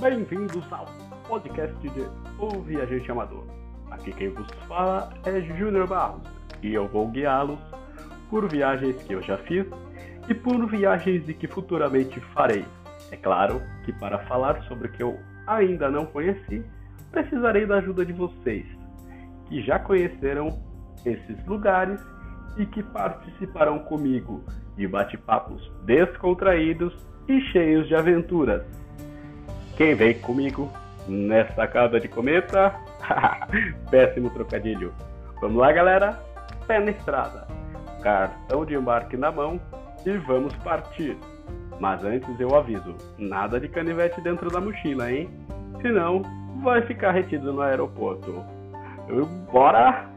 Bem-vindos ao podcast de O Viajante Amador. Aqui quem vos fala é Júnior Barros e eu vou guiá-los por viagens que eu já fiz e por viagens de que futuramente farei. É claro que para falar sobre o que eu ainda não conheci, precisarei da ajuda de vocês, que já conheceram esses lugares e que participarão comigo de bate-papos descontraídos e cheios de aventuras. Quem vem comigo nessa casa de cometa? Péssimo trocadilho. Vamos lá, galera? Pé na estrada, cartão de embarque na mão e vamos partir. Mas antes eu aviso: nada de canivete dentro da mochila, hein? Senão, vai ficar retido no aeroporto. Bora!